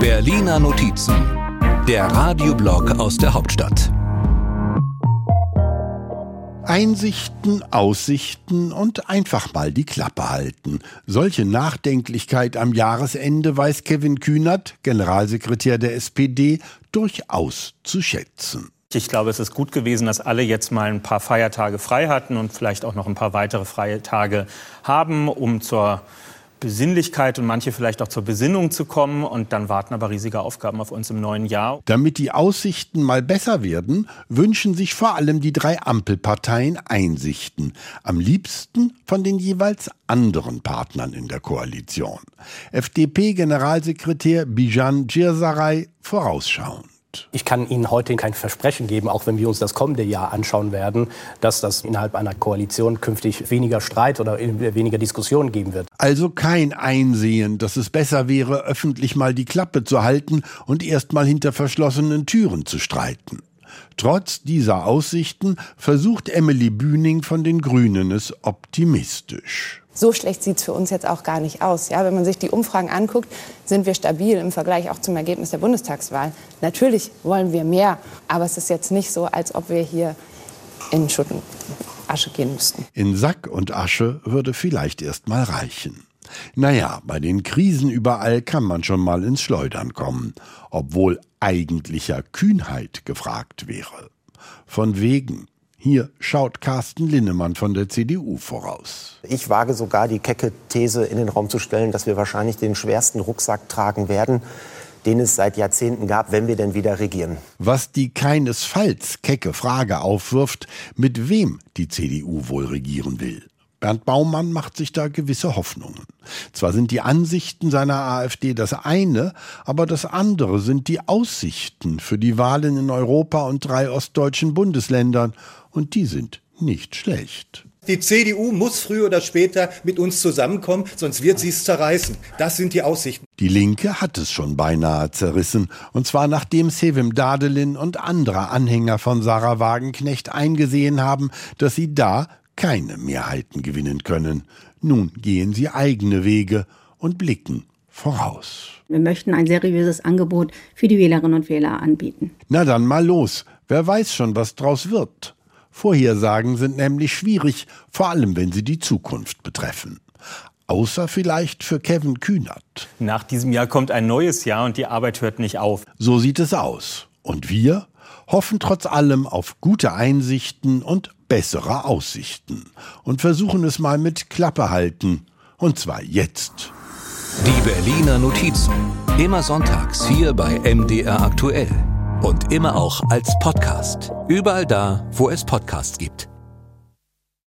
Berliner Notizen, der Radioblog aus der Hauptstadt. Einsichten, Aussichten und einfach mal die Klappe halten. Solche Nachdenklichkeit am Jahresende weiß Kevin Kühnert, Generalsekretär der SPD, durchaus zu schätzen. Ich glaube, es ist gut gewesen, dass alle jetzt mal ein paar Feiertage frei hatten und vielleicht auch noch ein paar weitere freie Tage haben, um zur Besinnlichkeit und manche vielleicht auch zur Besinnung zu kommen. Und dann warten aber riesige Aufgaben auf uns im neuen Jahr. Damit die Aussichten mal besser werden, wünschen sich vor allem die drei Ampelparteien Einsichten. Am liebsten von den jeweils anderen Partnern in der Koalition. FDP-Generalsekretär Bijan Djirsaray vorausschauend. Ich kann Ihnen heute kein Versprechen geben, auch wenn wir uns das kommende Jahr anschauen werden, dass das innerhalb einer Koalition künftig weniger Streit oder weniger Diskussionen geben wird. Also kein Einsehen, dass es besser wäre, öffentlich mal die Klappe zu halten und erst mal hinter verschlossenen Türen zu streiten. Trotz dieser Aussichten versucht Emily Bühning von den Grünen es optimistisch so schlecht sieht es für uns jetzt auch gar nicht aus. Ja, wenn man sich die Umfragen anguckt, sind wir stabil im Vergleich auch zum Ergebnis der Bundestagswahl. Natürlich wollen wir mehr, aber es ist jetzt nicht so, als ob wir hier in Schutt und Asche gehen müssten. In Sack und Asche würde vielleicht erst mal reichen. Naja, bei den Krisen überall kann man schon mal ins Schleudern kommen, obwohl eigentlicher Kühnheit gefragt wäre. Von wegen, hier schaut Carsten Linnemann von der CDU voraus. Ich wage sogar die kecke These in den Raum zu stellen, dass wir wahrscheinlich den schwersten Rucksack tragen werden, den es seit Jahrzehnten gab, wenn wir denn wieder regieren. Was die keinesfalls kecke Frage aufwirft, mit wem die CDU wohl regieren will. Bernd Baumann macht sich da gewisse Hoffnungen. Zwar sind die Ansichten seiner AfD das eine, aber das andere sind die Aussichten für die Wahlen in Europa und drei ostdeutschen Bundesländern, und die sind nicht schlecht. Die CDU muss früher oder später mit uns zusammenkommen, sonst wird sie es zerreißen. Das sind die Aussichten. Die Linke hat es schon beinahe zerrissen, und zwar nachdem Sevim Dadelin und andere Anhänger von Sarah Wagenknecht eingesehen haben, dass sie da keine Mehrheiten gewinnen können. Nun gehen sie eigene Wege und blicken voraus. Wir möchten ein seriöses Angebot für die Wählerinnen und Wähler anbieten. Na dann mal los. Wer weiß schon, was draus wird. Vorhersagen sind nämlich schwierig, vor allem wenn sie die Zukunft betreffen. Außer vielleicht für Kevin Kühnert. Nach diesem Jahr kommt ein neues Jahr und die Arbeit hört nicht auf. So sieht es aus. Und wir hoffen trotz allem auf gute Einsichten und bessere Aussichten und versuchen es mal mit Klappe halten. Und zwar jetzt. Die Berliner Notizen. Immer sonntags hier bei MDR aktuell. Und immer auch als Podcast. Überall da, wo es Podcasts gibt.